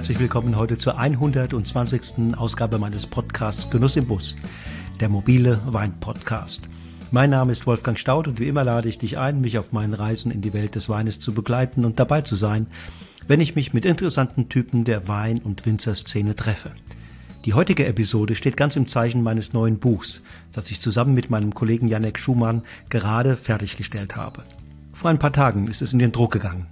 Herzlich willkommen heute zur 120. Ausgabe meines Podcasts Genuss im Bus, der mobile Wein-Podcast. Mein Name ist Wolfgang Staud und wie immer lade ich dich ein, mich auf meinen Reisen in die Welt des Weines zu begleiten und dabei zu sein, wenn ich mich mit interessanten Typen der Wein- und Winzerszene treffe. Die heutige Episode steht ganz im Zeichen meines neuen Buchs, das ich zusammen mit meinem Kollegen Janek Schumann gerade fertiggestellt habe. Vor ein paar Tagen ist es in den Druck gegangen.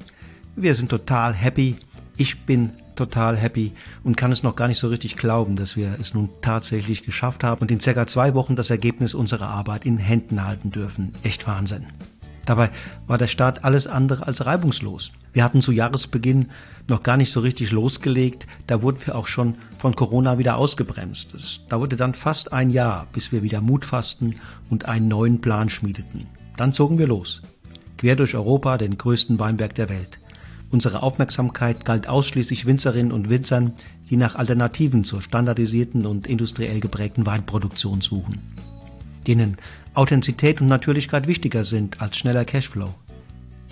Wir sind total happy, ich bin total happy und kann es noch gar nicht so richtig glauben, dass wir es nun tatsächlich geschafft haben und in circa zwei Wochen das Ergebnis unserer Arbeit in Händen halten dürfen. Echt Wahnsinn. Dabei war der Start alles andere als reibungslos. Wir hatten zu Jahresbeginn noch gar nicht so richtig losgelegt, da wurden wir auch schon von Corona wieder ausgebremst. Es dauerte dann fast ein Jahr, bis wir wieder Mut fassten und einen neuen Plan schmiedeten. Dann zogen wir los. Quer durch Europa, den größten Weinberg der Welt. Unsere Aufmerksamkeit galt ausschließlich Winzerinnen und Winzern, die nach Alternativen zur standardisierten und industriell geprägten Weinproduktion suchen, denen Authentizität und Natürlichkeit wichtiger sind als schneller Cashflow,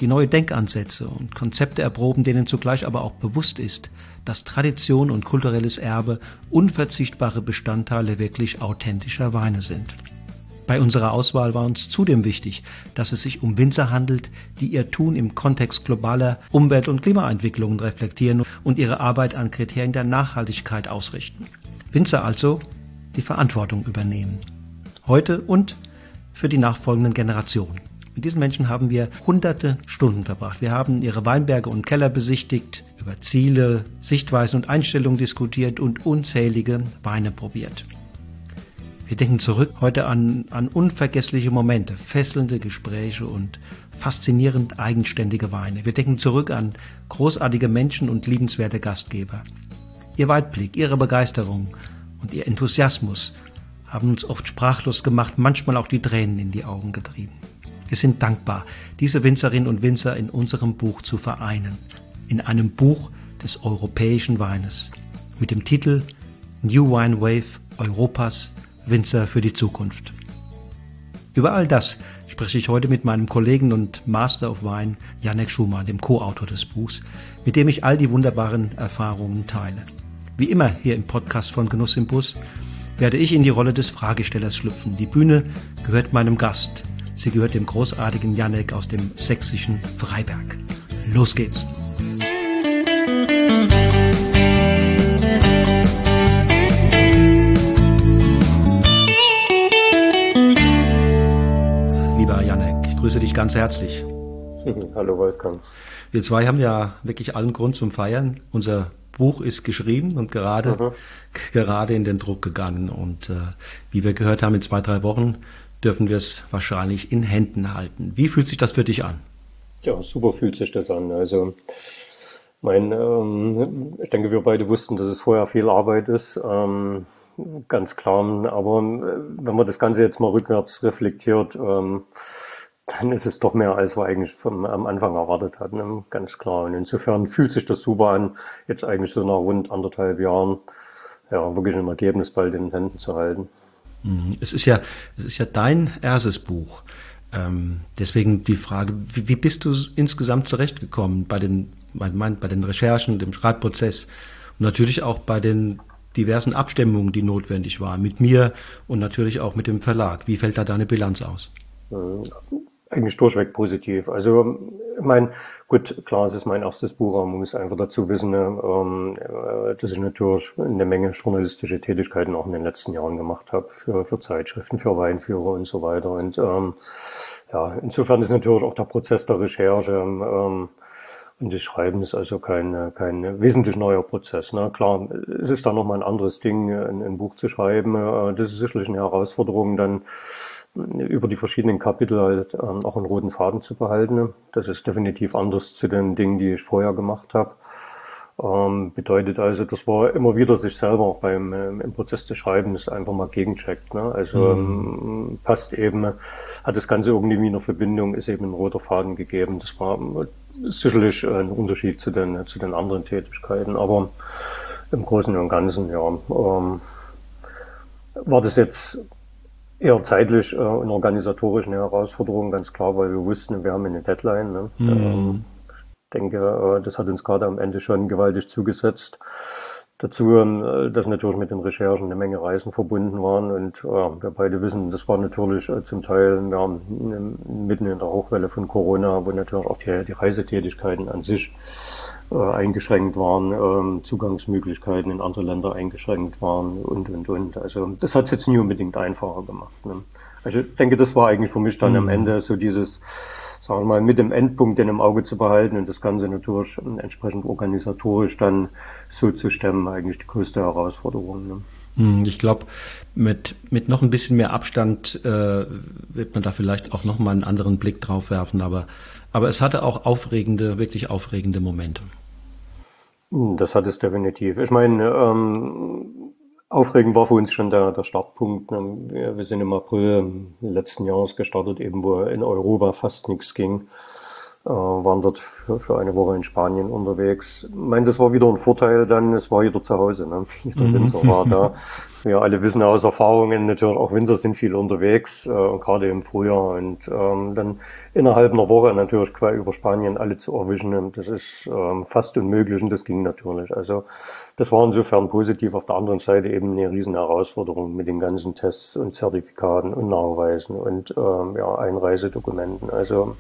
die neue Denkansätze und Konzepte erproben, denen zugleich aber auch bewusst ist, dass Tradition und kulturelles Erbe unverzichtbare Bestandteile wirklich authentischer Weine sind. Bei unserer Auswahl war uns zudem wichtig, dass es sich um Winzer handelt, die ihr Tun im Kontext globaler Umwelt- und Klimaentwicklungen reflektieren und ihre Arbeit an Kriterien der Nachhaltigkeit ausrichten. Winzer also, die Verantwortung übernehmen. Heute und für die nachfolgenden Generationen. Mit diesen Menschen haben wir hunderte Stunden verbracht. Wir haben ihre Weinberge und Keller besichtigt, über Ziele, Sichtweisen und Einstellungen diskutiert und unzählige Weine probiert. Wir denken zurück heute an, an unvergessliche Momente, fesselnde Gespräche und faszinierend eigenständige Weine. Wir denken zurück an großartige Menschen und liebenswerte Gastgeber. Ihr Weitblick, ihre Begeisterung und ihr Enthusiasmus haben uns oft sprachlos gemacht, manchmal auch die Tränen in die Augen getrieben. Wir sind dankbar, diese Winzerinnen und Winzer in unserem Buch zu vereinen. In einem Buch des europäischen Weines. Mit dem Titel New Wine Wave Europas Winzer für die Zukunft. Über all das spreche ich heute mit meinem Kollegen und Master of Wine Janek Schumann, dem Co-Autor des Buchs, mit dem ich all die wunderbaren Erfahrungen teile. Wie immer hier im Podcast von Genuss im Bus werde ich in die Rolle des Fragestellers schlüpfen. Die Bühne gehört meinem Gast. Sie gehört dem großartigen Janek aus dem sächsischen Freiberg. Los geht's! Grüße dich ganz herzlich. Hallo Wolfgang. Wir zwei haben ja wirklich allen Grund zum Feiern. Unser Buch ist geschrieben und gerade, mhm. gerade in den Druck gegangen. Und äh, wie wir gehört haben, in zwei, drei Wochen dürfen wir es wahrscheinlich in Händen halten. Wie fühlt sich das für dich an? Ja, super fühlt sich das an. Also mein, ähm, ich denke, wir beide wussten, dass es vorher viel Arbeit ist. Ähm, ganz klar. Aber äh, wenn man das Ganze jetzt mal rückwärts reflektiert, ähm, dann ist es doch mehr, als wir eigentlich vom, am Anfang erwartet hatten, ne? ganz klar. Und insofern fühlt sich das super an, jetzt eigentlich so nach rund anderthalb Jahren, ja, wirklich ein Ergebnis bald in den Händen zu halten. Mhm. Es ist ja, es ist ja dein erstes Buch. Ähm, deswegen die Frage, wie, wie, bist du insgesamt zurechtgekommen bei den, bei, bei den Recherchen, dem Schreibprozess und natürlich auch bei den diversen Abstimmungen, die notwendig waren, mit mir und natürlich auch mit dem Verlag. Wie fällt da deine Bilanz aus? Eigentlich durchweg positiv. Also, ich meine, gut, klar, es ist mein erstes Buch, aber man muss einfach dazu wissen, ne, ähm, äh, dass ich natürlich eine Menge journalistische Tätigkeiten auch in den letzten Jahren gemacht habe, für, für Zeitschriften, für Weinführer und so weiter. Und ähm, ja, insofern ist natürlich auch der Prozess der Recherche ähm, und des Schreibens also kein, kein wesentlich neuer Prozess. Ne? Klar, es ist da nochmal ein anderes Ding, ein, ein Buch zu schreiben. Äh, das ist sicherlich eine Herausforderung, dann über die verschiedenen Kapitel halt ähm, auch einen roten Faden zu behalten. Das ist definitiv anders zu den Dingen, die ich vorher gemacht habe. Ähm, bedeutet also, dass man immer wieder sich selber auch beim ähm, im Prozess des Schreibens einfach mal gegencheckt. Ne? Also mhm. ähm, passt eben, hat das Ganze irgendwie eine Verbindung, ist eben ein roter Faden gegeben. Das war sicherlich ein Unterschied zu den zu den anderen Tätigkeiten, aber im Großen und Ganzen ja ähm, war das jetzt eher zeitlich äh, und organisatorisch eine Herausforderung, ganz klar, weil wir wussten, wir haben eine Deadline. Ne? Mhm. Ähm, denke, das hat uns gerade am Ende schon gewaltig zugesetzt. Dazu, ähm, dass natürlich mit den Recherchen eine Menge Reisen verbunden waren und äh, wir beide wissen, das war natürlich äh, zum Teil ja, mitten in der Hochwelle von Corona, wo natürlich auch die, die Reisetätigkeiten an sich äh, eingeschränkt waren, ähm, Zugangsmöglichkeiten in andere Länder eingeschränkt waren und und und. Also das hat es jetzt nie unbedingt einfacher gemacht. Ne? Also ich denke, das war eigentlich für mich dann mhm. am Ende so dieses sagen wir mal, mit dem Endpunkt in im Auge zu behalten und das Ganze natürlich entsprechend organisatorisch dann so zu stemmen, eigentlich die größte Herausforderung. Ne? Hm, ich glaube, mit, mit noch ein bisschen mehr Abstand äh, wird man da vielleicht auch noch mal einen anderen Blick drauf werfen, aber, aber es hatte auch aufregende, wirklich aufregende Momente. Hm, das hat es definitiv. Ich meine, ähm, Aufregend war für uns schon der, der Startpunkt. Ne? Wir, sind im April letzten Jahres gestartet, eben wo in Europa fast nichts ging waren dort für, für eine Woche in Spanien unterwegs. Ich meine, das war wieder ein Vorteil dann, es war jeder zu Hause. Ne? Jeder mhm. Winzer war da. Wir alle wissen aus Erfahrungen natürlich, auch Winzer sind viel unterwegs, äh, gerade im Frühjahr. Und ähm, dann innerhalb einer Woche natürlich quer über Spanien alle zu erwischen, das ist ähm, fast unmöglich und das ging natürlich. Also das war insofern positiv. Auf der anderen Seite eben eine riesen Herausforderung mit den ganzen Tests und Zertifikaten und Nachweisen und ähm, ja, Einreisedokumenten. Also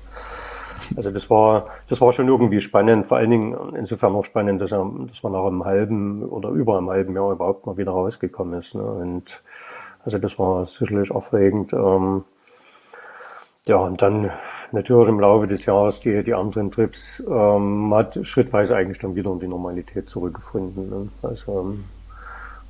also das war, das war schon irgendwie spannend, vor allen Dingen insofern auch spannend, dass, er, dass man nach einem halben oder über einem halben Jahr überhaupt mal wieder rausgekommen ist. Ne? Und also das war sicherlich aufregend. Ähm, ja, und dann natürlich im Laufe des Jahres die, die anderen Trips ähm, hat schrittweise eigentlich dann wieder in die Normalität zurückgefunden. Ne? Also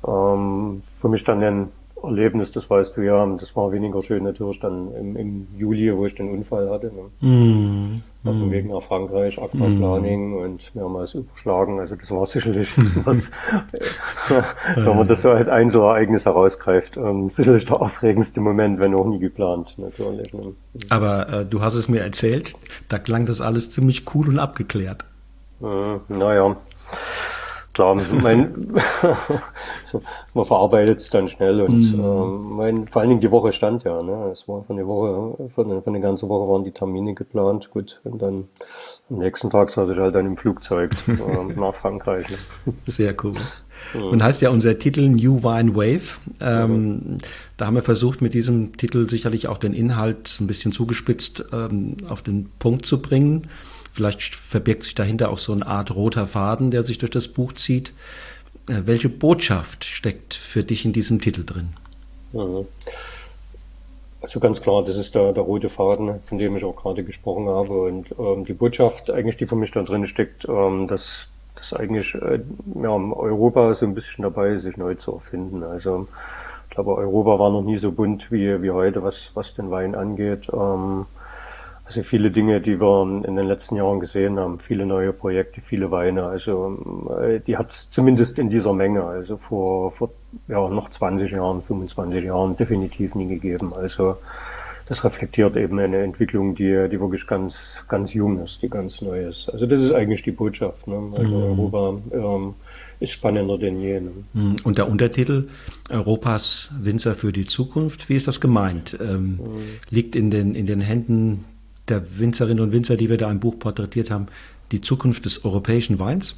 ähm, für mich dann ein Erlebnis, das weißt du ja, das war weniger schön natürlich dann im, im Juli, wo ich den Unfall hatte. Ne? Mm, Auf dem mm. Weg nach Frankreich, Aquaplaning mm. und mehrmals überschlagen. Also das war sicherlich was, wenn man das so als Einzelereignis herausgreift, ähm, sicherlich der aufregendste Moment, wenn auch nie geplant, natürlich. Ne? Aber äh, du hast es mir erzählt, da klang das alles ziemlich cool und abgeklärt. Äh, naja klar, mein, man verarbeitet es dann schnell und mhm. ähm, mein, vor allen Dingen die Woche stand ja, ne? Es war von der Woche, von, der, von der ganzen Woche waren die Termine geplant, gut, und dann am nächsten Tag saß ich halt dann im Flugzeug äh, nach Frankreich. Ne? Sehr cool. Und heißt ja unser Titel New Wine Wave. Ähm, mhm. Da haben wir versucht, mit diesem Titel sicherlich auch den Inhalt ein bisschen zugespitzt ähm, auf den Punkt zu bringen. Vielleicht verbirgt sich dahinter auch so eine Art roter Faden, der sich durch das Buch zieht. Äh, welche Botschaft steckt für dich in diesem Titel drin? Mhm. Also ganz klar, das ist der, der rote Faden, von dem ich auch gerade gesprochen habe. Und ähm, die Botschaft eigentlich, die für mich da drin steckt, ähm, dass, dass eigentlich äh, ja, Europa so ein bisschen dabei ist, sich neu zu erfinden. Also ich glaube, Europa war noch nie so bunt wie, wie heute, was, was den Wein angeht. Ähm, also viele Dinge, die wir in den letzten Jahren gesehen haben, viele neue Projekte, viele Weine. Also äh, die hat es zumindest in dieser Menge, also vor, vor ja, noch 20 Jahren, 25 Jahren definitiv nie gegeben. Also das reflektiert eben eine Entwicklung, die, die wirklich ganz, ganz jung ist, die ganz neu ist. Also das ist eigentlich die Botschaft. Ne? Also mhm. Europa ähm, ist spannender denn je. Ne? Mhm. Und der Untertitel Europas Winzer für die Zukunft, wie ist das gemeint? Ähm, mhm. Liegt in den, in den Händen der Winzerinnen und Winzer, die wir da im Buch porträtiert haben, die Zukunft des europäischen Weins?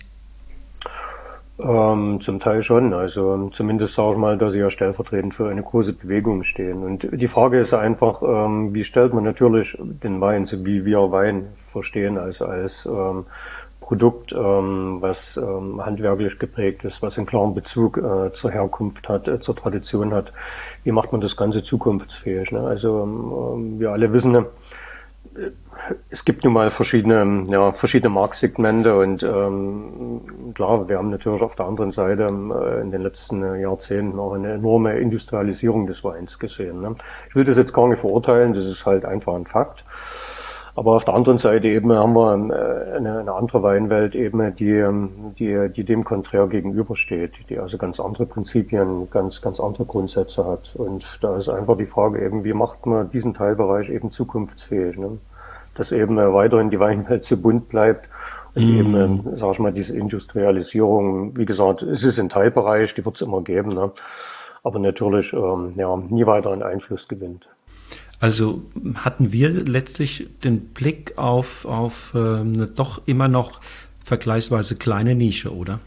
Ähm, zum Teil schon. Also zumindest sage ich mal, dass sie ja stellvertretend für eine große Bewegung stehen. Und die Frage ist einfach, ähm, wie stellt man natürlich den Wein, so wie wir Wein verstehen, also als ähm, Produkt, ähm, was ähm, handwerklich geprägt ist, was einen klaren Bezug äh, zur Herkunft hat, äh, zur Tradition hat. Wie macht man das Ganze zukunftsfähig? Ne? Also ähm, wir alle wissen, es gibt nun mal verschiedene, ja, verschiedene Marktsegmente und ähm, klar, wir haben natürlich auf der anderen Seite äh, in den letzten Jahrzehnten auch eine enorme Industrialisierung des Weins gesehen. Ne? Ich will das jetzt gar nicht verurteilen, das ist halt einfach ein Fakt. Aber auf der anderen Seite eben haben wir äh, eine, eine andere Weinwelt eben, die, ähm, die, die dem konträr gegenübersteht, die also ganz andere Prinzipien, ganz, ganz andere Grundsätze hat. Und da ist einfach die Frage eben, wie macht man diesen Teilbereich eben zukunftsfähig, ne? dass eben äh, weiterhin die Weinwelt so bunt bleibt und mm. eben, ähm, sag ich mal, diese Industrialisierung, wie gesagt, es ist ein Teilbereich, die wird es immer geben, ne? aber natürlich ähm, ja, nie weiter einen Einfluss gewinnt. Also hatten wir letztlich den Blick auf, auf äh, eine doch immer noch vergleichsweise kleine Nische, oder?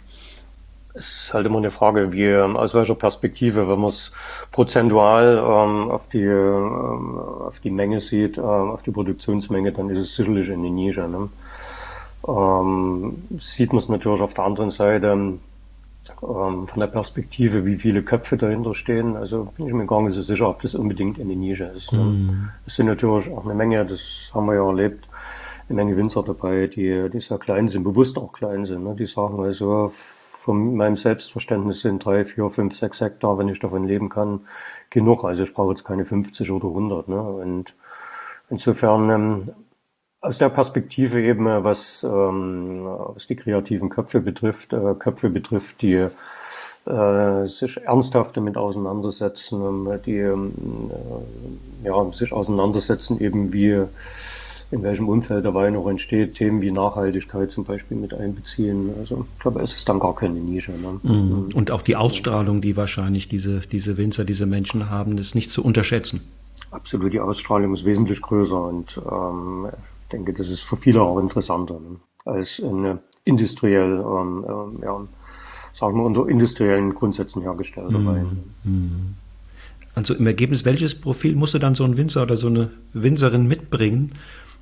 Es ist halt immer eine Frage, wie aus welcher Perspektive, wenn man es prozentual ähm, auf die ähm, auf die Menge sieht, ähm, auf die Produktionsmenge, dann ist es sicherlich eine Nische. Ne? Ähm, sieht man es natürlich auf der anderen Seite ähm, von der Perspektive, wie viele Köpfe dahinter stehen. Also bin ich mir gar nicht so sicher, ob das unbedingt eine Nische ist. Ne? Mhm. Es sind natürlich auch eine Menge, das haben wir ja erlebt, eine Menge Winzer dabei, die, die sehr klein sind, bewusst auch klein sind. Ne? Die sagen also, von meinem Selbstverständnis sind drei, vier, fünf, sechs Hektar, wenn ich davon leben kann, genug. Also ich brauche jetzt keine 50 oder 100. Ne? Und insofern ähm, aus der Perspektive eben, äh, was, ähm, was die kreativen Köpfe betrifft, äh, Köpfe betrifft, die äh, sich ernsthaft damit auseinandersetzen, ähm, die ähm, äh, ja, sich auseinandersetzen eben wie in welchem Umfeld der Wein auch entsteht, Themen wie Nachhaltigkeit zum Beispiel mit einbeziehen. Also ich glaube, es ist dann gar keine Nische. Ne? Mhm. Und auch die Ausstrahlung, die wahrscheinlich diese, diese Winzer, diese Menschen haben, ist nicht zu unterschätzen. Absolut, die Ausstrahlung ist wesentlich größer und ähm, denke, das ist für viele auch interessanter ne? als eine industriell, ähm, ähm, ja, sagen wir unter industriellen Grundsätzen hergestellter mhm. Wein. Mhm. Also im Ergebnis, welches Profil musste dann so ein Winzer oder so eine Winzerin mitbringen,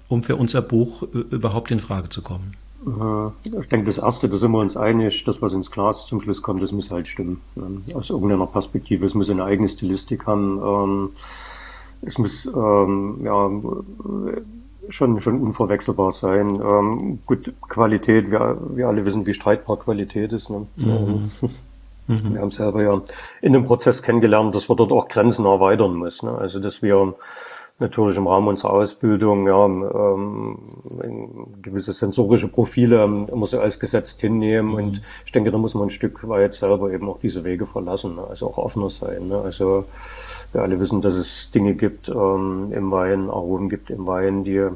um für unser Buch äh, überhaupt in Frage zu kommen? Ich denke, das Erste, da sind wir uns einig, das, was ins Glas zum Schluss kommt, das muss halt stimmen. Aus irgendeiner Perspektive. Es muss eine eigene Stilistik haben. Ähm, es muss ähm, ja, schon, schon unverwechselbar sein. Ähm, gut, Qualität, wir, wir alle wissen, wie streitbar Qualität ist. Ne? Mhm. Mhm. Wir haben selber ja in dem Prozess kennengelernt, dass wir dort auch Grenzen erweitern müssen. Ne? Also, dass wir natürlich im Rahmen unserer Ausbildung ja, ähm, gewisse sensorische Profile ähm, immer so als gesetzt hinnehmen. Mhm. Und ich denke, da muss man ein Stück weit selber eben auch diese Wege verlassen, ne? also auch offener sein. Ne? Also wir alle wissen, dass es Dinge gibt ähm, im Wein, Aromen gibt im Wein, die,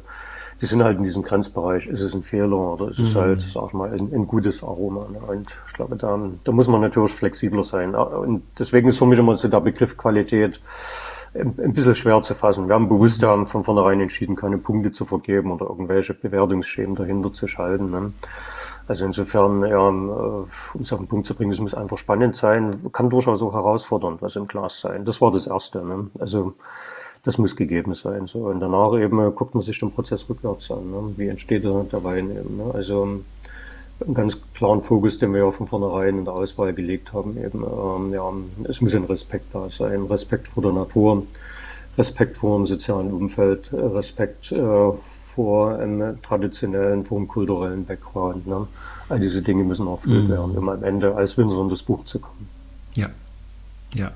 die sind halt in diesem Grenzbereich. Ist es ein Fehler oder ist mhm. es halt, sag ich mal, ein, ein gutes Aroma? Ne? Und ich glaube, da, da muss man natürlich flexibler sein. Und deswegen ist für mich immer so der Begriff Qualität ein bisschen schwer zu fassen. Wir haben bewusst ja von vornherein entschieden, keine Punkte zu vergeben oder irgendwelche Bewertungsschemen dahinter zu schalten. Ne? Also insofern, ja, um es auf den Punkt zu bringen, es muss einfach spannend sein, kann durchaus auch herausfordernd, was im Glas sein. Das war das Erste. Ne? Also das muss gegeben sein. So. Und danach eben guckt man sich den Prozess rückwärts an. Ne? Wie entsteht der, der Wein eben. Ne? Also einen ganz klaren Fokus, den wir ja von vornherein in der Auswahl gelegt haben. Eben, ähm, ja, es muss ein Respekt da sein, Respekt vor der Natur, Respekt vor dem sozialen Umfeld, Respekt äh, vor einem traditionellen, vor einem kulturellen Background. Ne? All diese Dinge müssen erfüllt mhm. werden, um am Ende als Winzer in das Buch zu kommen. Ja, ja.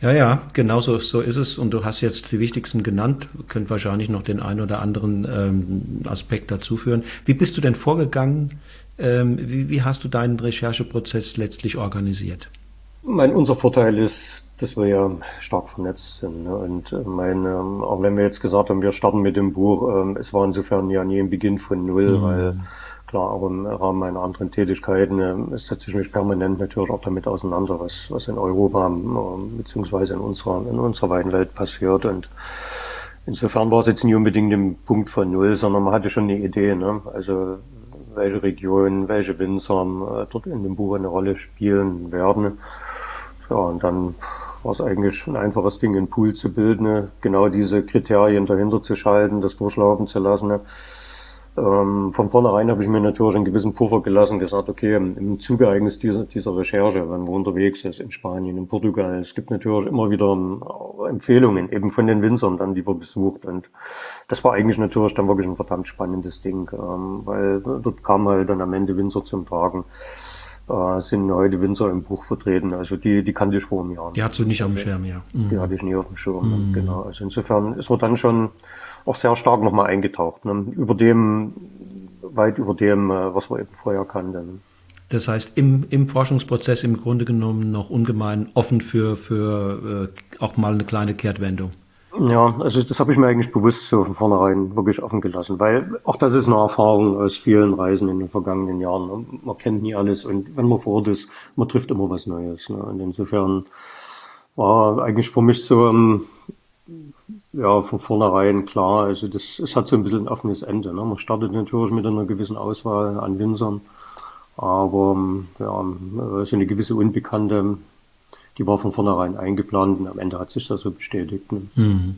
Ja, ja, genau so, so ist es. Und du hast jetzt die wichtigsten genannt. Könnt wahrscheinlich noch den einen oder anderen ähm, Aspekt dazu führen. Wie bist du denn vorgegangen? Ähm, wie, wie hast du deinen Rechercheprozess letztlich organisiert? Mein, unser Vorteil ist, dass wir ja stark vernetzt sind. Ne? Und äh, mein, ähm, auch wenn wir jetzt gesagt haben, wir starten mit dem Buch, ähm, es war insofern ja nie ein Beginn von Null, mhm. weil klar, auch im Rahmen meiner anderen Tätigkeiten äh, setze ich mich permanent natürlich auch damit auseinander, was, was in Europa äh, beziehungsweise in unserer, in unserer weiten Welt passiert. Und insofern war es jetzt nie unbedingt ein Punkt von Null, sondern man hatte schon eine Idee, ne? also welche Regionen, welche Winzer äh, dort in dem Buch eine Rolle spielen werden. Ja, und dann war es eigentlich ein einfaches Ding, einen Pool zu bilden, genau diese Kriterien dahinter zu schalten, das durchlaufen zu lassen. Ne? Ähm, von vornherein habe ich mir natürlich einen gewissen Puffer gelassen, gesagt, okay, im Zuge eigentlich dieser, dieser Recherche, wenn man unterwegs ist in Spanien, in Portugal, es gibt natürlich immer wieder ähm, Empfehlungen, eben von den Winzern dann, die wir besucht. Und das war eigentlich natürlich dann wirklich ein verdammt spannendes Ding, ähm, weil dort kam halt dann am Ende Winzer zum Tragen. Äh, sind heute Winzer im Buch vertreten. Also die, die kannte ich vor einem Jahr. Die hattest du nicht auf dem Schirm, ja. Mhm. Die hatte ich nie auf dem Schirm, mhm. genau. Also insofern ist man dann schon auch sehr stark nochmal eingetaucht. Ne? Über dem, weit über dem, äh, was wir eben vorher kannten. Das heißt, im, im Forschungsprozess im Grunde genommen noch ungemein offen für, für äh, auch mal eine kleine Kehrtwendung. Ja, also das habe ich mir eigentlich bewusst so von vornherein wirklich offen gelassen, weil auch das ist eine Erfahrung aus vielen Reisen in den vergangenen Jahren. Ne? Man kennt nie alles und wenn man vor Ort ist, man trifft immer was Neues. Ne? Und insofern war eigentlich für mich so, ähm, ja, von vornherein klar. Also das, es hat so ein bisschen ein offenes Ende. Ne? Man startet natürlich mit einer gewissen Auswahl an Winzern, aber ja, so eine gewisse Unbekannte, die war von vornherein eingeplant und am Ende hat sich das so bestätigt. Ne? Mhm.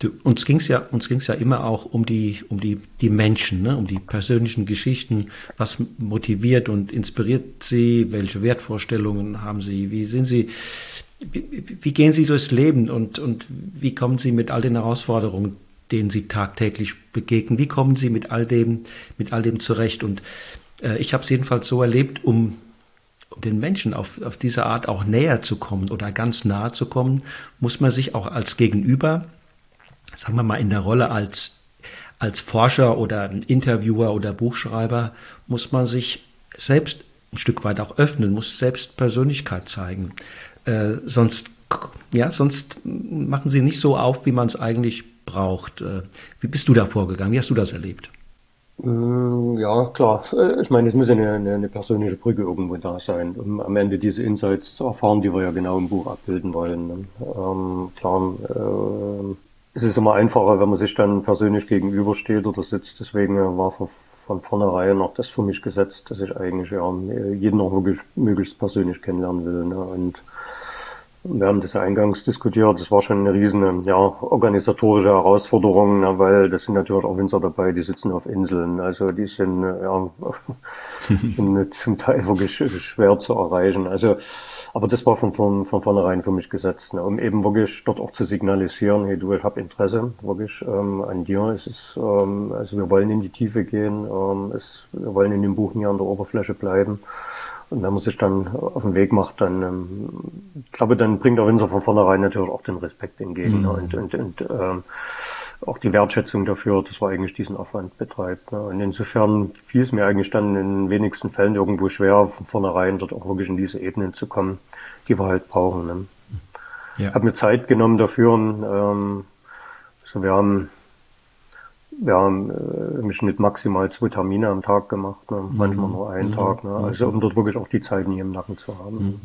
Du, uns ging es ja, uns ging's ja immer auch um die, um die, die Menschen, ne? um die persönlichen Geschichten. Was motiviert und inspiriert sie? Welche Wertvorstellungen haben sie? Wie sind sie? Wie, wie gehen sie durchs Leben und, und wie kommen sie mit all den Herausforderungen, denen sie tagtäglich begegnen? Wie kommen sie mit all dem, mit all dem zurecht? Und äh, ich habe es jedenfalls so erlebt, um um den Menschen auf, auf diese Art auch näher zu kommen oder ganz nahe zu kommen, muss man sich auch als Gegenüber, sagen wir mal in der Rolle als, als Forscher oder Interviewer oder Buchschreiber, muss man sich selbst ein Stück weit auch öffnen, muss selbst Persönlichkeit zeigen. Äh, sonst, ja, sonst machen sie nicht so auf, wie man es eigentlich braucht. Äh, wie bist du da vorgegangen? Wie hast du das erlebt? Mm, ja, klar. Äh, ich meine, es muss eine, eine, eine persönliche Brücke irgendwo da sein, um am Ende diese Insights zu erfahren, die wir ja genau im Buch abbilden wollen. Ne? Ähm, klar, äh, es ist immer einfacher, wenn man sich dann persönlich gegenübersteht oder sitzt. Deswegen war von, von vornherein auch das für mich gesetzt, dass ich eigentlich ja jeden auch wirklich möglichst persönlich kennenlernen will. Ne? Und wir haben das ja eingangs diskutiert. Das war schon eine riesen ja, organisatorische Herausforderung, ja, weil das sind natürlich auch Winzer dabei, die sitzen auf Inseln. Also die sind, ja, sind zum Teil wirklich schwer zu erreichen. Also, aber das war von, von, von vornherein für mich gesetzt, ne, um eben wirklich dort auch zu signalisieren, hey du, ich habe Interesse wirklich ähm, an dir. Es ist, ähm, also wir wollen in die Tiefe gehen, ähm, es, wir wollen in dem Buch nie an der Oberfläche bleiben. Und wenn man sich dann auf den Weg macht, dann, ähm, ich glaube, dann bringt der Winzer von vornherein natürlich auch den Respekt entgegen mhm. und, und, und ähm, auch die Wertschätzung dafür, dass man eigentlich diesen Aufwand betreibt. Ne? Und insofern fiel es mir eigentlich dann in wenigsten Fällen irgendwo schwer, von vornherein dort auch wirklich in diese Ebenen zu kommen, die wir halt brauchen. Ne? Ja. Hab mir Zeit genommen dafür. Ähm, so wir haben wir haben äh, im Schnitt maximal zwei Termine am Tag gemacht, ne? manchmal mhm. nur einen mhm. Tag. Ne? Also um dort wirklich auch die Zeit nie im Nacken zu haben. Mhm.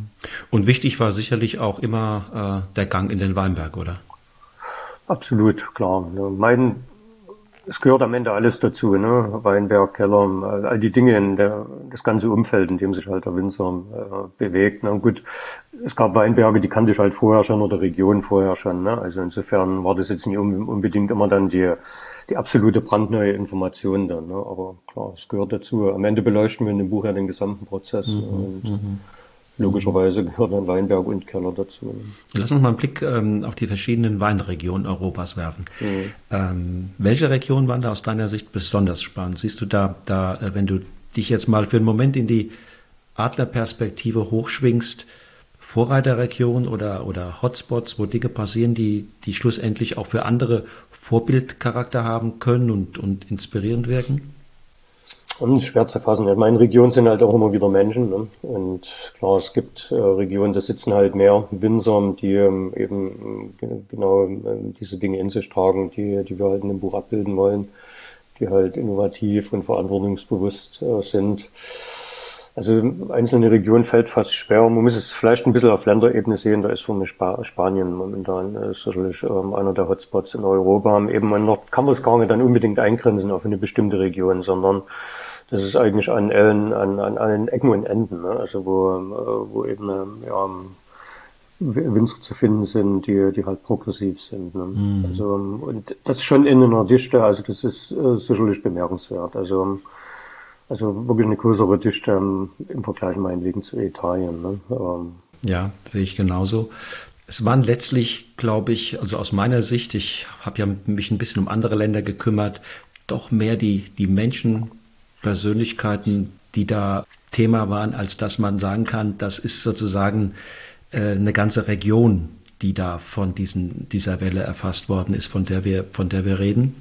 Und wichtig war sicherlich auch immer äh, der Gang in den Weinberg, oder? Absolut, klar. Ne? Mein, es gehört am Ende alles dazu, ne? Weinberg, Keller, all die Dinge, in der, das ganze Umfeld, in dem sich halt der Winzer äh, bewegt. Ne? Gut, es gab Weinberge, die kannte ich halt vorher schon oder Regionen vorher schon. Ne? Also insofern war das jetzt nicht unbedingt immer dann die die absolute brandneue Information dann. Ne? Aber klar, es gehört dazu. Am Ende beleuchten wir in dem Buch ja den gesamten Prozess. Mhm, und mhm. logischerweise gehört dann Weinberg und Keller dazu. Ne? Lass uns mal einen Blick ähm, auf die verschiedenen Weinregionen Europas werfen. Mhm. Ähm, welche Region waren da aus deiner Sicht besonders spannend? Siehst du da, da, äh, wenn du dich jetzt mal für einen Moment in die Adlerperspektive hochschwingst, Vorreiterregionen oder, oder Hotspots, wo Dinge passieren, die, die schlussendlich auch für andere Vorbildcharakter haben können und, und inspirierend wirken? Und schwer zu fassen. In meinen Regionen sind halt auch immer wieder Menschen. Ne? Und klar, es gibt äh, Regionen, da sitzen halt mehr Winzer, die ähm, eben äh, genau äh, diese Dinge in sich tragen, die, die wir halt in dem Buch abbilden wollen, die halt innovativ und verantwortungsbewusst äh, sind. Also einzelne Regionen fällt fast schwer. Man muss es vielleicht ein bisschen auf Länderebene sehen. Da ist für mich Spanien momentan äh, ist sicherlich ähm, einer der Hotspots in Europa. Eben man kann man es gar nicht dann unbedingt eingrenzen auf eine bestimmte Region, sondern das ist eigentlich an allen, an, an allen Ecken und Enden. Ne? Also wo, äh, wo eben ähm, ja, Winzer zu finden sind, die, die halt progressiv sind. Ne? Mhm. Also, und das schon in einer Dichte, also das ist äh, sicherlich bemerkenswert. Also also wirklich eine größere Dichte ähm, im Vergleich meinetwegen zu Italien. Ne? Ähm. Ja, sehe ich genauso. Es waren letztlich, glaube ich, also aus meiner Sicht, ich habe ja mich ein bisschen um andere Länder gekümmert, doch mehr die, die Menschen, Persönlichkeiten, die da Thema waren, als dass man sagen kann, das ist sozusagen äh, eine ganze Region, die da von diesen, dieser Welle erfasst worden ist, von der wir, von der wir reden.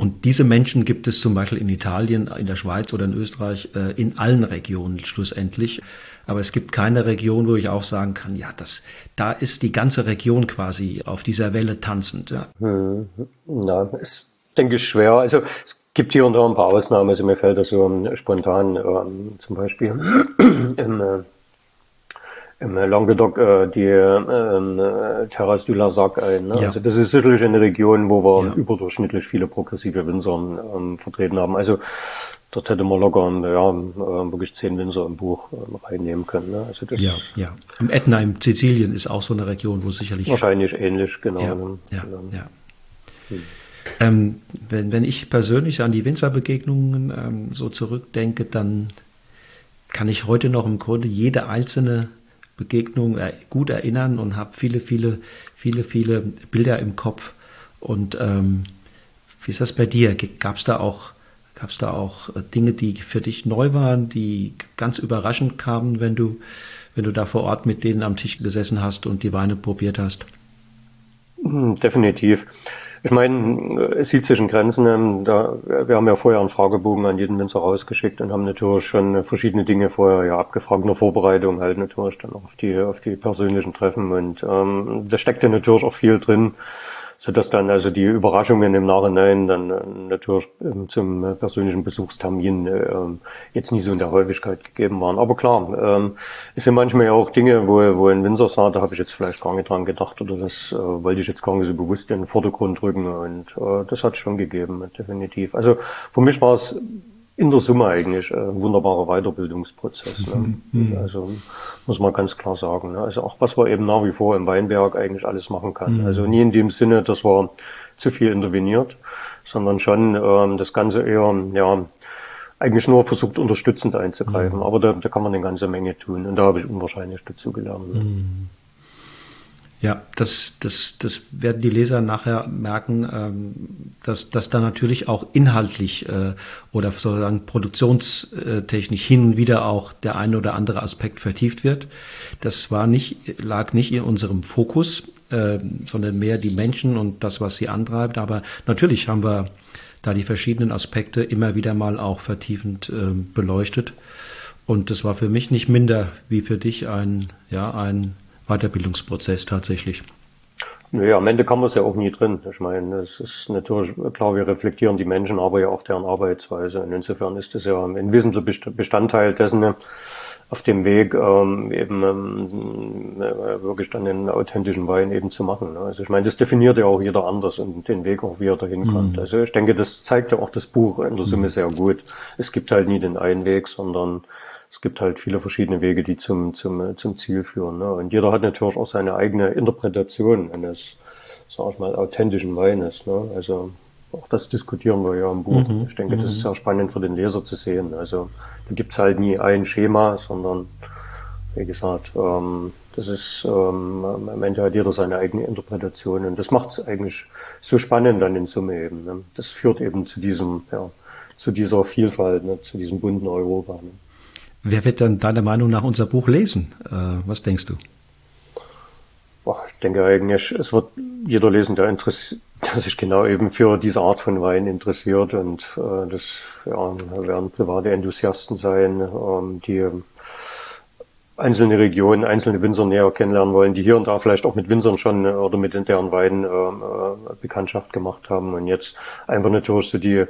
Und diese Menschen gibt es zum Beispiel in Italien, in der Schweiz oder in Österreich, äh, in allen Regionen schlussendlich. Aber es gibt keine Region, wo ich auch sagen kann, ja, das, da ist die ganze Region quasi auf dieser Welle tanzend. Ja, hm, ja ist, denke ich, schwer. Also es gibt hier und da ein paar Ausnahmen. Also mir fällt das so spontan ähm, zum Beispiel im, äh, im Languedoc äh, die ähm, äh, Terrasse du Lazac ein. Ne? Ja. Also das ist sicherlich eine Region, wo wir ja. überdurchschnittlich viele progressive Winzer ähm, vertreten haben. Also dort hätte man locker ja, äh, wirklich zehn Winzer im Buch äh, reinnehmen können. Ne? Also das ja, ja. Im Ätna in Sizilien ist auch so eine Region, wo sicherlich... Wahrscheinlich ähnlich, genau. Ja, ne? ja, ja. Hm. Ähm, wenn, wenn ich persönlich an die Winzerbegegnungen ähm, so zurückdenke, dann kann ich heute noch im Grunde jede einzelne Begegnung gut erinnern und habe viele, viele, viele, viele Bilder im Kopf. Und ähm, wie ist das bei dir? Gab es da auch, gab's da auch äh, Dinge, die für dich neu waren, die ganz überraschend kamen, wenn du, wenn du da vor Ort mit denen am Tisch gesessen hast und die Weine probiert hast? Hm, definitiv. Ich meine, es sieht zwischen Grenzen. Ähm, da, wir haben ja vorher einen Fragebogen an jeden Winzer rausgeschickt und haben natürlich schon verschiedene Dinge vorher ja abgefragt, eine Vorbereitung halt natürlich dann auf die, auf die persönlichen Treffen. Und ähm, da steckt ja natürlich auch viel drin so dass dann also die Überraschungen im Nachhinein dann äh, natürlich ähm, zum äh, persönlichen Besuchstermin äh, jetzt nie so in der Häufigkeit gegeben waren. Aber klar, ähm, es sind manchmal ja auch Dinge, wo, wo ein Winzer sagt, da habe ich jetzt vielleicht gar nicht dran gedacht oder das äh, wollte ich jetzt gar nicht so bewusst in den Vordergrund drücken und das hat es schon gegeben, definitiv. Also für mich war es in der Summe eigentlich ein äh, wunderbarer Weiterbildungsprozess. Ne? Mhm. Also muss man ganz klar sagen. Ne? Also auch was man eben nach wie vor im Weinberg eigentlich alles machen kann. Mhm. Also nie in dem Sinne, dass man zu viel interveniert, sondern schon ähm, das Ganze eher, ja, eigentlich nur versucht unterstützend einzugreifen. Mhm. Aber da, da kann man eine ganze Menge tun und da habe ich unwahrscheinlich dazu gelernt. Ne? Ja, das, das, das werden die Leser nachher merken, ähm, dass, dass da natürlich auch inhaltlich äh, oder sozusagen produktionstechnisch hin und wieder auch der eine oder andere Aspekt vertieft wird. Das war nicht, lag nicht in unserem Fokus, äh, sondern mehr die Menschen und das, was sie antreibt. Aber natürlich haben wir da die verschiedenen Aspekte immer wieder mal auch vertiefend äh, beleuchtet. Und das war für mich nicht minder wie für dich ein, ja, ein Weiterbildungsprozess tatsächlich. Naja, am Ende kann man es ja auch nie drin. Ich meine, es ist natürlich klar, wir reflektieren die Menschen, aber ja auch deren Arbeitsweise. Und insofern ist das ja ein wesentlicher Bestandteil dessen, auf dem Weg ähm, eben ähm, äh, wirklich dann den authentischen Wein eben zu machen. Ne? Also ich meine, das definiert ja auch jeder anders und den Weg auch, wie er dahin mhm. kommt. Also ich denke, das zeigt ja auch das Buch in der Summe mhm. sehr gut. Es gibt halt nie den einen Weg, sondern es gibt halt viele verschiedene Wege, die zum, zum, zum Ziel führen. Ne? Und jeder hat natürlich auch seine eigene Interpretation eines, sag ich mal, authentischen Weines. Ne? Also auch das diskutieren wir ja im Buch. Mhm. Ich denke, das ist mhm. sehr spannend für den Leser zu sehen. Also da gibt's halt nie ein Schema, sondern wie gesagt, ähm, das ist ähm, am Ende hat jeder seine eigene Interpretation und das macht es eigentlich so spannend dann in Summe eben. Ne? Das führt eben zu diesem, ja, zu dieser Vielfalt, ne? zu diesem bunten Europa. Ne? Wer wird dann deiner Meinung nach unser Buch lesen? Äh, was denkst du? Boah, ich denke eigentlich, es wird jeder lesen, der, der sich genau eben für diese Art von Wein interessiert. Und äh, das ja, werden private Enthusiasten sein, ähm, die einzelne Regionen, einzelne Winzer näher kennenlernen wollen, die hier und da vielleicht auch mit Winzern schon äh, oder mit deren Weinen äh, äh, Bekanntschaft gemacht haben und jetzt einfach natürlich so die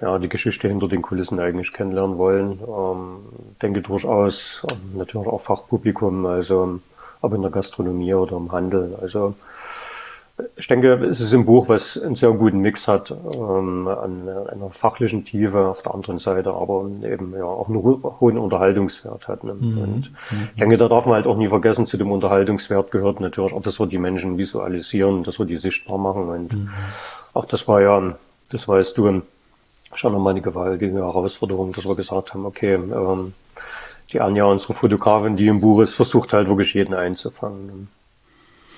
ja, die Geschichte hinter den Kulissen eigentlich kennenlernen wollen. Ähm, denke durchaus, ähm, natürlich auch Fachpublikum, also ob in der Gastronomie oder im Handel. Also ich denke, es ist ein Buch, was einen sehr guten Mix hat ähm, an einer fachlichen Tiefe auf der anderen Seite, aber eben ja auch einen hohen Unterhaltungswert hat. Ne? Mhm. Und mhm. ich denke, da darf man halt auch nie vergessen, zu dem Unterhaltungswert gehört natürlich auch, dass wir die Menschen visualisieren, dass wir die sichtbar machen. Und mhm. auch das war ja, das weißt du, schon nochmal eine gewaltige Herausforderung, dass wir gesagt haben, okay, ähm, die Anja, unsere Fotografin, die im Buch ist, versucht halt wirklich jeden einzufangen.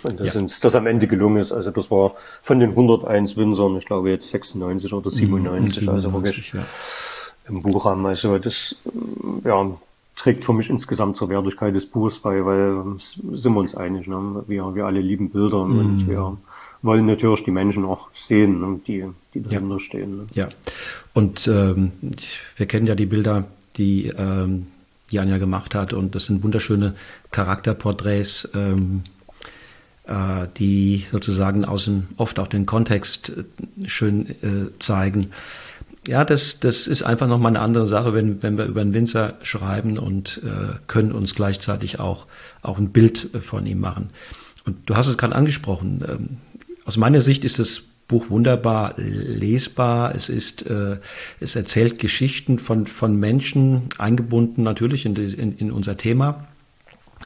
Und dass ja. uns das am Ende gelungen ist. Also das war von den 101 Winzern, ich glaube jetzt 96 oder 97, mhm, also wirklich ja. im Buch haben. Also das ja, trägt für mich insgesamt zur Wertigkeit des Buchs bei, weil sind wir uns einig. Ne? Wir, wir alle lieben Bilder mhm. und wir wollen natürlich die Menschen auch sehen, ne, die, die dahinter ja. stehen. Ne? Ja, und ähm, wir kennen ja die Bilder, die ähm, die Anja gemacht hat und das sind wunderschöne Charakterporträts, ähm, äh, die sozusagen aus dem, oft auch den Kontext äh, schön äh, zeigen. ja, das, das ist einfach nochmal eine andere Sache, wenn, wenn wir über einen Winzer schreiben und äh, können uns gleichzeitig auch, auch ein Bild von ihm machen. Und du hast es gerade angesprochen. Ähm, aus meiner Sicht ist das Buch wunderbar lesbar. Es ist, äh, es erzählt Geschichten von, von Menschen, eingebunden natürlich in, die, in, in unser Thema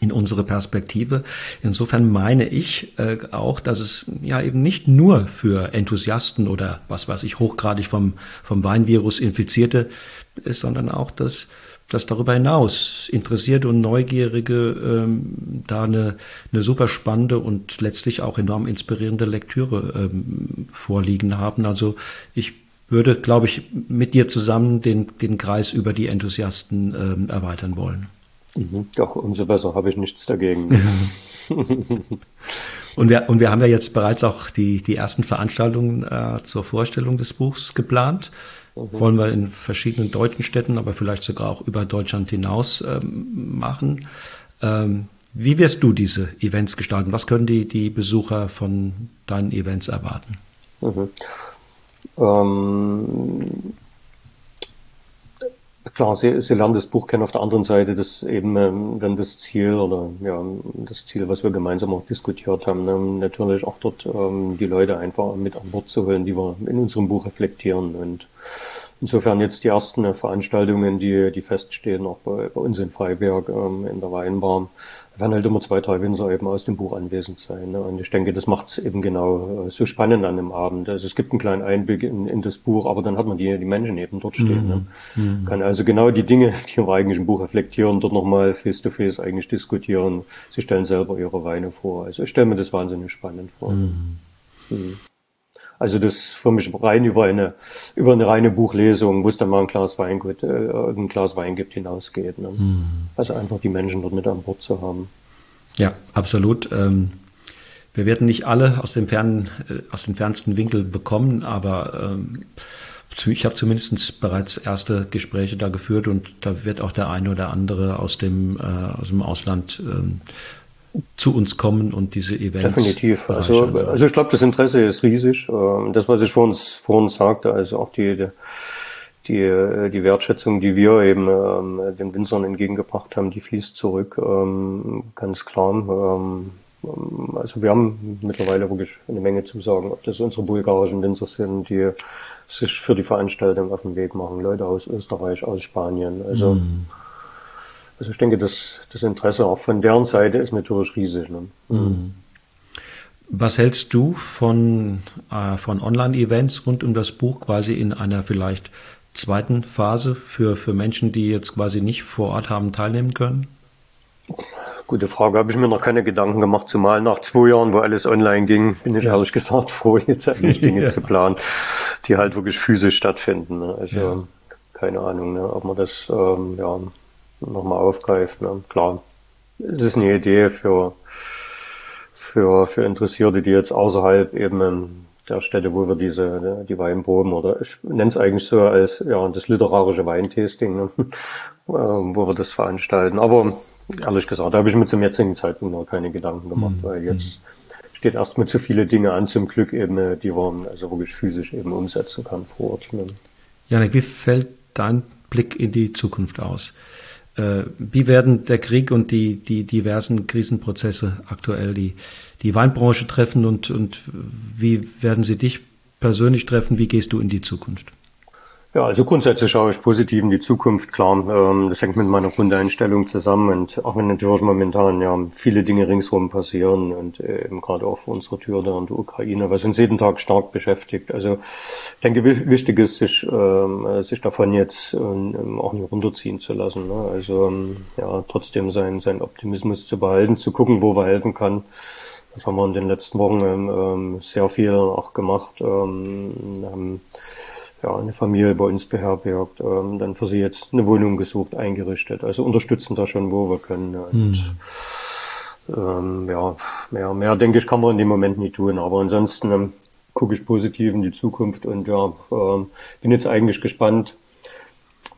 in unsere Perspektive. Insofern meine ich äh, auch, dass es ja eben nicht nur für Enthusiasten oder was weiß ich hochgradig vom, vom Weinvirus Infizierte ist, sondern auch, dass, dass darüber hinaus interessierte und Neugierige ähm, da eine, eine super spannende und letztlich auch enorm inspirierende Lektüre ähm, vorliegen haben. Also ich würde, glaube ich, mit dir zusammen den, den Kreis über die Enthusiasten ähm, erweitern wollen. Mhm. Doch, umso besser, habe ich nichts dagegen. und, wir, und wir haben ja jetzt bereits auch die, die ersten Veranstaltungen äh, zur Vorstellung des Buchs geplant. Mhm. Wollen wir in verschiedenen deutschen Städten, aber vielleicht sogar auch über Deutschland hinaus ähm, machen. Ähm, wie wirst du diese Events gestalten? Was können die, die Besucher von deinen Events erwarten? Mhm. Ähm, Klar, Sie, Sie lernen das Buch kennen auf der anderen Seite, das eben ähm, dann das Ziel oder ja, das Ziel, was wir gemeinsam auch diskutiert haben, ne, natürlich auch dort ähm, die Leute einfach mit an Bord zu holen, die wir in unserem Buch reflektieren. Und insofern jetzt die ersten Veranstaltungen, die, die feststehen, auch bei, bei uns in Freiberg ähm, in der Weinbar, werden halt immer zwei, drei Winzer eben aus dem Buch anwesend sein. Ne? Und ich denke, das macht es eben genau äh, so spannend an dem Abend. Also es gibt einen kleinen Einblick in, in das Buch, aber dann hat man die, die Menschen eben dort stehen. Ne? Mhm. Mhm. Kann also genau die Dinge, die wir eigentlich im Buch reflektieren, dort nochmal face-to-face eigentlich diskutieren. Sie stellen selber ihre Weine vor. Also ich stelle mir das wahnsinnig spannend vor. Mhm. Mhm. Also das für mich rein über eine über eine reine Buchlesung, wo es dann mal ein Glas Wein gibt, äh, ein Glas Wein gibt, hinausgeht. Ne? Mhm. Also einfach die Menschen dort mit an Bord zu haben. Ja, absolut. Ähm, wir werden nicht alle aus dem fernen, äh, aus dem fernsten Winkel bekommen, aber ähm, ich habe zumindest bereits erste Gespräche da geführt und da wird auch der eine oder andere aus dem, äh, aus dem Ausland ähm, zu uns kommen und diese Events. Definitiv. Also, also ich glaube, das Interesse ist riesig. Ähm, das, was ich vor uns, vor uns sagte, also auch die, die, die Wertschätzung, die wir eben ähm, den Winzern entgegengebracht haben, die fließt zurück, ähm, ganz klar. Ähm, also wir haben mittlerweile wirklich eine Menge Zusagen, ob das unsere bulgarischen Winzer sind, die sich für die Veranstaltung auf den Weg machen, Leute aus Österreich, aus Spanien. Also mhm. Also ich denke, das, das Interesse auch von deren Seite ist natürlich riesig. Ne? Mhm. Was hältst du von, äh, von Online-Events rund um das Buch quasi in einer vielleicht zweiten Phase für, für Menschen, die jetzt quasi nicht vor Ort haben teilnehmen können? Gute Frage, habe ich mir noch keine Gedanken gemacht, zumal nach zwei Jahren, wo alles online ging, bin ich ja. ehrlich gesagt froh, jetzt eigentlich Dinge ja. zu planen, die halt wirklich physisch stattfinden. Ne? Also ja. keine Ahnung, ne? ob man das ähm, ja, nochmal aufgreift. Ne? Klar, es ist eine Idee für, für, für Interessierte, die jetzt außerhalb eben der Städte, wo wir diese, die Weinproben oder ich nenne es eigentlich so als ja das literarische Weintasting, ne? wo wir das veranstalten. Aber ehrlich gesagt, da habe ich mir zum jetzigen Zeitpunkt noch keine Gedanken gemacht, mhm. weil jetzt steht erstmal zu viele Dinge an, zum Glück eben, die man also wirklich physisch eben umsetzen kann vor Ort. Ne? Janik, wie fällt dein Blick in die Zukunft aus? Äh, wie werden der Krieg und die, die diversen Krisenprozesse aktuell die, die Weinbranche treffen und, und wie werden sie dich persönlich treffen? Wie gehst du in die Zukunft? Ja, also grundsätzlich schaue ich positiv in die Zukunft, klar. Ähm, das hängt mit meiner Grundeinstellung zusammen und auch wenn natürlich momentan ja viele Dinge ringsherum passieren und äh, eben gerade auch vor unserer Tür da in der Ukraine, was uns jeden Tag stark beschäftigt. Also ich denke, wichtig ist, sich, ähm, sich davon jetzt ähm, auch nicht runterziehen zu lassen. Ne? Also ja, trotzdem seinen, seinen Optimismus zu behalten, zu gucken, wo wir helfen kann. Das haben wir in den letzten Wochen sehr viel auch gemacht. haben ja, eine Familie bei uns beherbergt, ähm, dann für sie jetzt eine Wohnung gesucht, eingerichtet. Also unterstützen da schon, wo wir können. Und, hm. ähm, ja, mehr, mehr denke ich, kann man in dem Moment nicht tun. Aber ansonsten ähm, gucke ich positiv in die Zukunft und ja, ähm, bin jetzt eigentlich gespannt,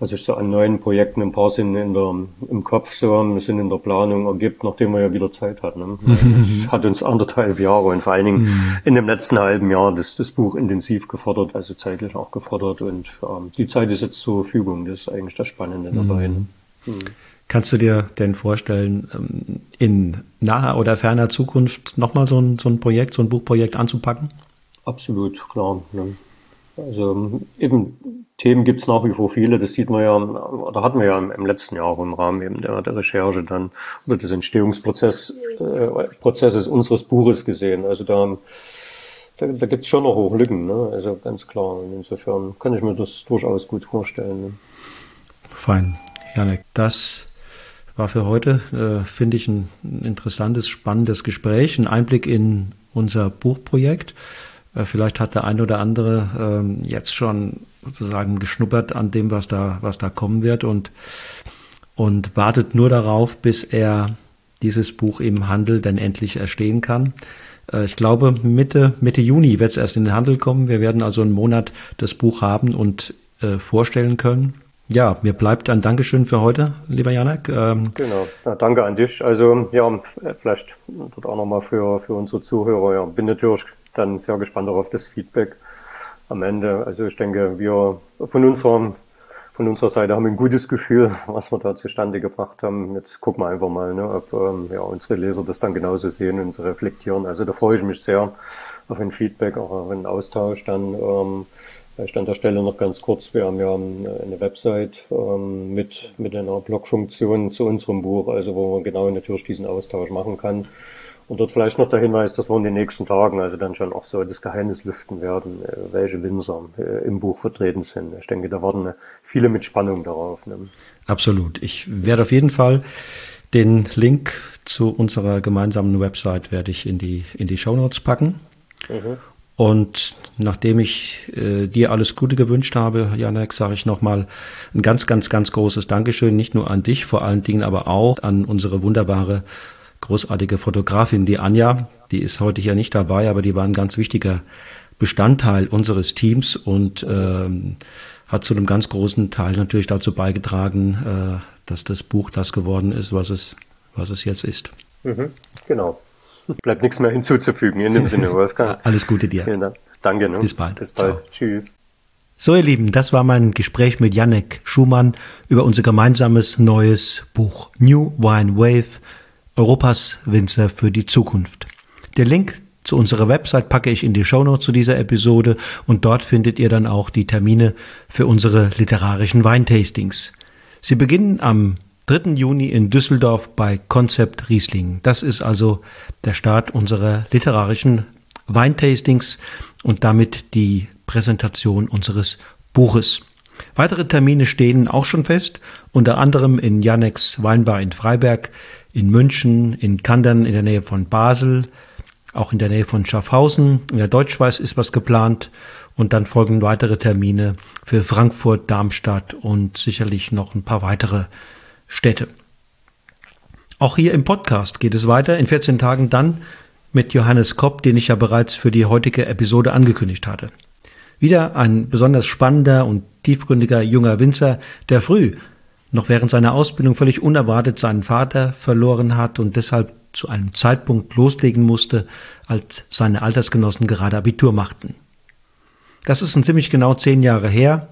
was sich so an neuen Projekten ein paar sind in der, im Kopf so, wir sind in der Planung ergibt, nachdem wir ja wieder Zeit hatten. Ne? Das hat uns anderthalb Jahre und vor allen Dingen mhm. in dem letzten halben Jahr das, das Buch intensiv gefordert, also zeitlich auch gefordert und ähm, die Zeit ist jetzt zur Verfügung, das ist eigentlich das Spannende dabei. Ne? Mhm. Kannst du dir denn vorstellen, ähm, in naher oder ferner Zukunft nochmal so ein, so ein Projekt, so ein Buchprojekt anzupacken? Absolut, klar. Ne? Also eben Themen gibt es nach wie vor viele, das sieht man ja, oder hatten wir ja im, letzten Jahr im Rahmen eben der, der Recherche dann oder des Entstehungsprozesses äh, unseres Buches gesehen. Also da, da, da gibt es schon noch hohe Lücken, ne? also ganz klar. Insofern kann ich mir das durchaus gut vorstellen. Ne? Fein, Janek, das war für heute, äh, finde ich, ein interessantes, spannendes Gespräch, ein Einblick in unser Buchprojekt. Äh, vielleicht hat der eine oder andere ähm, jetzt schon sozusagen geschnuppert an dem, was da, was da kommen wird und, und wartet nur darauf, bis er dieses Buch im Handel dann endlich erstehen kann. Äh, ich glaube, Mitte, Mitte Juni wird es erst in den Handel kommen. Wir werden also einen Monat das Buch haben und äh, vorstellen können. Ja, mir bleibt ein Dankeschön für heute, lieber Janek. Ähm, genau, ja, danke an dich. Also ja, vielleicht auch nochmal für, für unsere Zuhörer. Ja, bin natürlich dann sehr gespannt auf das Feedback am Ende. Also ich denke, wir von unserer, von unserer Seite haben ein gutes Gefühl, was wir da zustande gebracht haben. Jetzt gucken wir einfach mal, ne, ob ähm, ja, unsere Leser das dann genauso sehen und reflektieren. Also da freue ich mich sehr auf ein Feedback, auch auf einen Austausch dann. Ähm, Vielleicht an der Stelle noch ganz kurz, wir haben ja eine Website ähm, mit, mit einer Blogfunktion zu unserem Buch, also wo man genau natürlich diesen Austausch machen kann. Und dort vielleicht noch der Hinweis, dass wir in den nächsten Tagen also dann schon auch so das Geheimnis lüften werden, äh, welche Winzer äh, im Buch vertreten sind. Ich denke, da warten viele mit Spannung darauf. Ne? Absolut. Ich werde auf jeden Fall den Link zu unserer gemeinsamen Website werde ich in die, in die Show Notes packen. Mhm. Und nachdem ich äh, dir alles Gute gewünscht habe, Janek, sage ich nochmal ein ganz, ganz, ganz großes Dankeschön, nicht nur an dich, vor allen Dingen aber auch an unsere wunderbare großartige Fotografin, die Anja, die ist heute hier nicht dabei, aber die war ein ganz wichtiger Bestandteil unseres Teams und ähm, hat zu einem ganz großen Teil natürlich dazu beigetragen, äh, dass das Buch das geworden ist, was es, was es jetzt ist. Mhm, genau. Bleibt nichts mehr hinzuzufügen in dem Sinne, Wolfgang. Alles Gute dir. Vielen Dank. Danke. Ne? Bis bald. Bis bald. Ciao. Tschüss. So, ihr Lieben, das war mein Gespräch mit Janek Schumann über unser gemeinsames neues Buch New Wine Wave Europas Winzer für die Zukunft. Der Link zu unserer Website packe ich in die Shownotes zu dieser Episode und dort findet ihr dann auch die Termine für unsere literarischen Weintastings. Sie beginnen am 3. Juni in Düsseldorf bei Concept Riesling. Das ist also der Start unserer literarischen Weintastings und damit die Präsentation unseres Buches. Weitere Termine stehen auch schon fest, unter anderem in Janeks Weinbar in Freiberg, in München, in Kandern in der Nähe von Basel, auch in der Nähe von Schaffhausen. In der Deutschschweiz ist was geplant und dann folgen weitere Termine für Frankfurt, Darmstadt und sicherlich noch ein paar weitere Städte. Auch hier im Podcast geht es weiter in 14 Tagen dann mit Johannes Kopp, den ich ja bereits für die heutige Episode angekündigt hatte. Wieder ein besonders spannender und tiefgründiger junger Winzer, der früh noch während seiner Ausbildung völlig unerwartet seinen Vater verloren hat und deshalb zu einem Zeitpunkt loslegen musste, als seine Altersgenossen gerade Abitur machten. Das ist ein ziemlich genau zehn Jahre her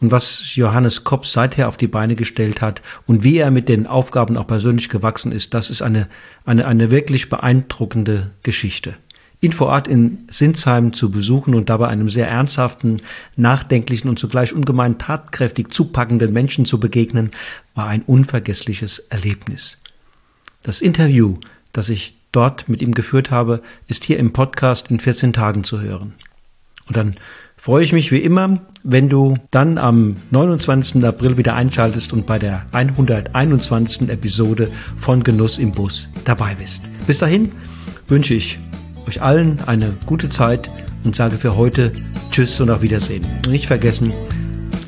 und was Johannes Kopp seither auf die Beine gestellt hat und wie er mit den Aufgaben auch persönlich gewachsen ist, das ist eine, eine, eine wirklich beeindruckende Geschichte Ort in Sinsheim zu besuchen und dabei einem sehr ernsthaften, nachdenklichen und zugleich ungemein tatkräftig zupackenden Menschen zu begegnen, war ein unvergessliches Erlebnis. Das Interview, das ich dort mit ihm geführt habe, ist hier im Podcast in 14 Tagen zu hören. Und dann freue ich mich wie immer, wenn du dann am 29. April wieder einschaltest und bei der 121. Episode von Genuss im Bus dabei bist. Bis dahin wünsche ich euch allen eine gute Zeit und sage für heute Tschüss und auf Wiedersehen. Und nicht vergessen,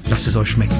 lasst es euch schmecken.